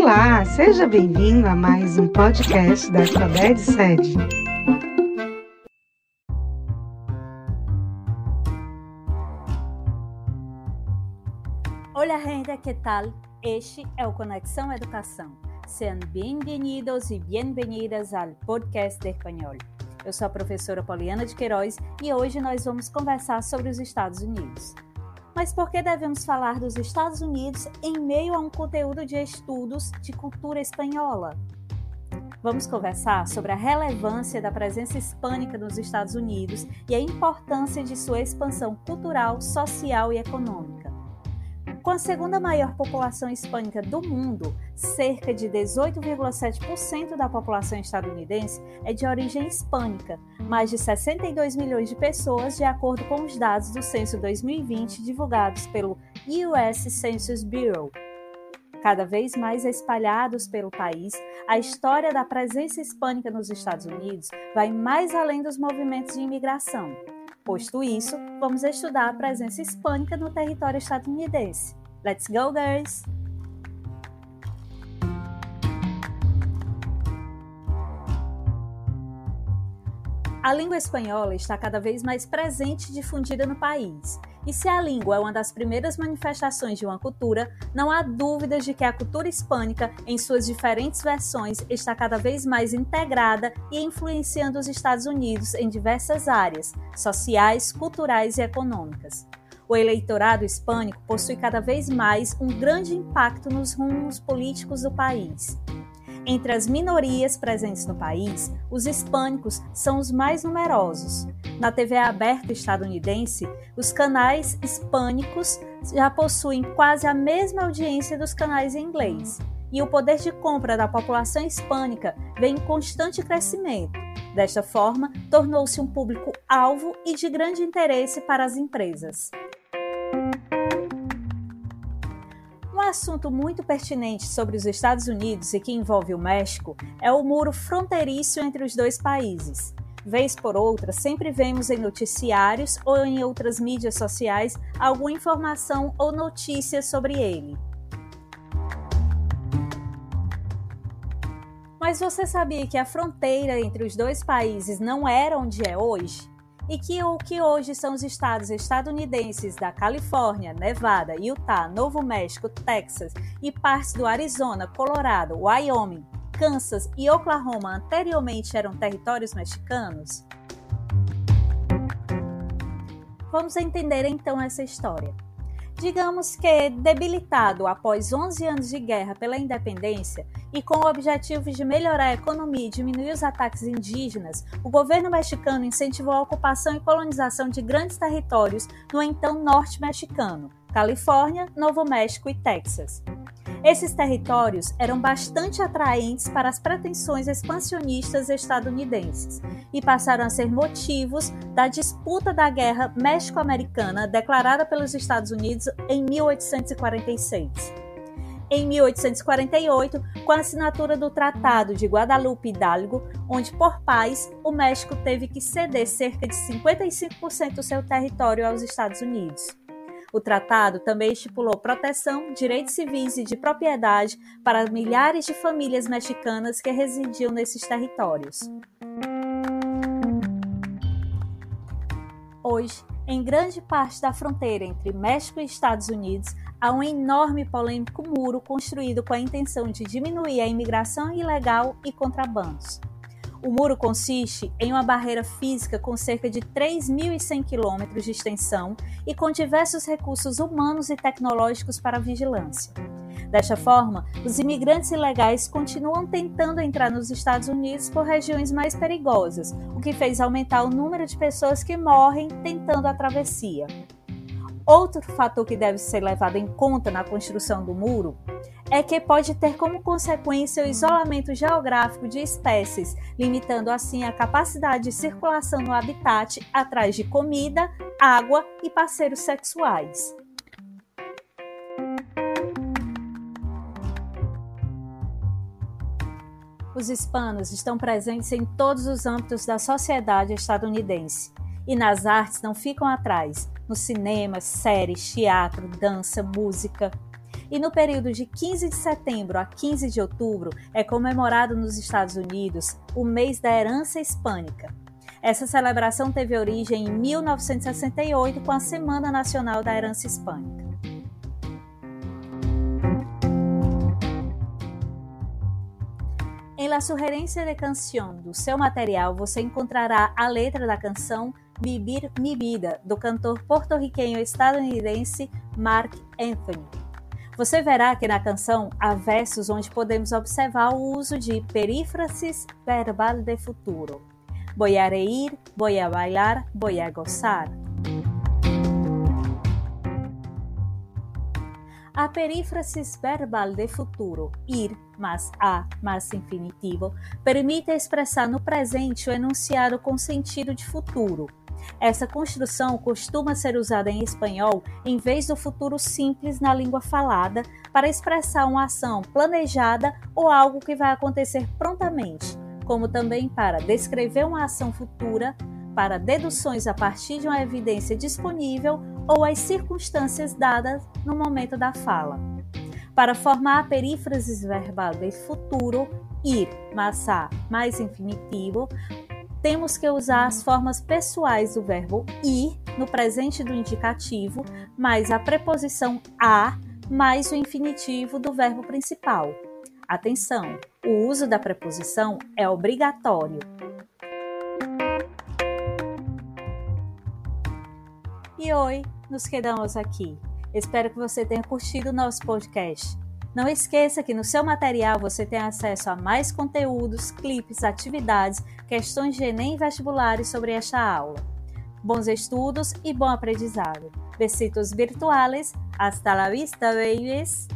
Olá, seja bem-vindo a mais um podcast da Sabed Sede. Olá, gente, que tal? Este é o Conexão Educação. Sejam bem-vindos e bem-vindas ao podcast de espanhol. Eu sou a professora Poliana de Queiroz e hoje nós vamos conversar sobre os Estados Unidos. Mas por que devemos falar dos Estados Unidos em meio a um conteúdo de estudos de cultura espanhola? Vamos conversar sobre a relevância da presença hispânica nos Estados Unidos e a importância de sua expansão cultural, social e econômica. Com a segunda maior população hispânica do mundo, cerca de 18,7% da população estadunidense é de origem hispânica, mais de 62 milhões de pessoas, de acordo com os dados do censo 2020 divulgados pelo US Census Bureau. Cada vez mais espalhados pelo país, a história da presença hispânica nos Estados Unidos vai mais além dos movimentos de imigração. Posto isso, vamos estudar a presença hispânica no território estadunidense. Let's go, girls! A língua espanhola está cada vez mais presente e difundida no país. E se a língua é uma das primeiras manifestações de uma cultura, não há dúvidas de que a cultura hispânica, em suas diferentes versões, está cada vez mais integrada e influenciando os Estados Unidos em diversas áreas sociais, culturais e econômicas. O eleitorado hispânico possui cada vez mais um grande impacto nos rumos políticos do país. Entre as minorias presentes no país, os hispânicos são os mais numerosos. Na TV aberta estadunidense, os canais hispânicos já possuem quase a mesma audiência dos canais em inglês, e o poder de compra da população hispânica vem em constante crescimento. Desta forma, tornou-se um público alvo e de grande interesse para as empresas. Assunto muito pertinente sobre os Estados Unidos e que envolve o México é o muro fronteiriço entre os dois países. Vez por outra, sempre vemos em noticiários ou em outras mídias sociais alguma informação ou notícia sobre ele. Mas você sabia que a fronteira entre os dois países não era onde é hoje? E que o que hoje são os estados estadunidenses da Califórnia, Nevada, Utah, Novo México, Texas e partes do Arizona, Colorado, Wyoming, Kansas e Oklahoma anteriormente eram territórios mexicanos? Vamos entender então essa história. Digamos que, debilitado após 11 anos de guerra pela independência e com o objetivo de melhorar a economia e diminuir os ataques indígenas, o governo mexicano incentivou a ocupação e colonização de grandes territórios no então norte mexicano, Califórnia, Novo México e Texas. Esses territórios eram bastante atraentes para as pretensões expansionistas estadunidenses e passaram a ser motivos da disputa da Guerra México-Americana declarada pelos Estados Unidos em 1846. Em 1848, com a assinatura do Tratado de Guadalupe Hidalgo, onde por paz o México teve que ceder cerca de 55% do seu território aos Estados Unidos. O tratado também estipulou proteção, direitos civis e de propriedade para milhares de famílias mexicanas que residiam nesses territórios. Hoje, em grande parte da fronteira entre México e Estados Unidos, há um enorme e polêmico muro construído com a intenção de diminuir a imigração ilegal e contrabandos. O muro consiste em uma barreira física com cerca de 3.100 quilômetros de extensão e com diversos recursos humanos e tecnológicos para vigilância. Desta forma, os imigrantes ilegais continuam tentando entrar nos Estados Unidos por regiões mais perigosas, o que fez aumentar o número de pessoas que morrem tentando a travessia. Outro fator que deve ser levado em conta na construção do muro é que pode ter como consequência o isolamento geográfico de espécies, limitando assim a capacidade de circulação no habitat atrás de comida, água e parceiros sexuais. Os hispanos estão presentes em todos os âmbitos da sociedade estadunidense e nas artes não ficam atrás, no cinema, séries, teatro, dança, música, e no período de 15 de setembro a 15 de outubro é comemorado nos Estados Unidos o mês da herança hispânica. Essa celebração teve origem em 1968 com a Semana Nacional da Herança Hispânica. Em La de Canción do seu material, você encontrará a letra da canção Vivir Mi Vida, do cantor porto-riquenho estadunidense Mark Anthony. Você verá que na canção há versos onde podemos observar o uso de perífrasis verbal de futuro. Voy a reír, voy a bailar, voy a gozar. A perífrasis verbal de futuro, ir mais a mais infinitivo, permite expressar no presente o enunciado com sentido de futuro. Essa construção costuma ser usada em espanhol em vez do futuro simples na língua falada para expressar uma ação planejada ou algo que vai acontecer prontamente, como também para descrever uma ação futura, para deduções a partir de uma evidência disponível ou as circunstâncias dadas no momento da fala. Para formar a perífrase verbal de futuro, ir, massar, mais infinitivo, temos que usar as formas pessoais do verbo ir no presente do indicativo, mais a preposição a, mais o infinitivo do verbo principal. Atenção! O uso da preposição é obrigatório. E oi, nos quedamos aqui. Espero que você tenha curtido o nosso podcast. Não esqueça que no seu material você tem acesso a mais conteúdos, clipes, atividades, questões de Enem vestibulares sobre esta aula. Bons estudos e bom aprendizado. Besitos virtuales. Hasta la vista, babies!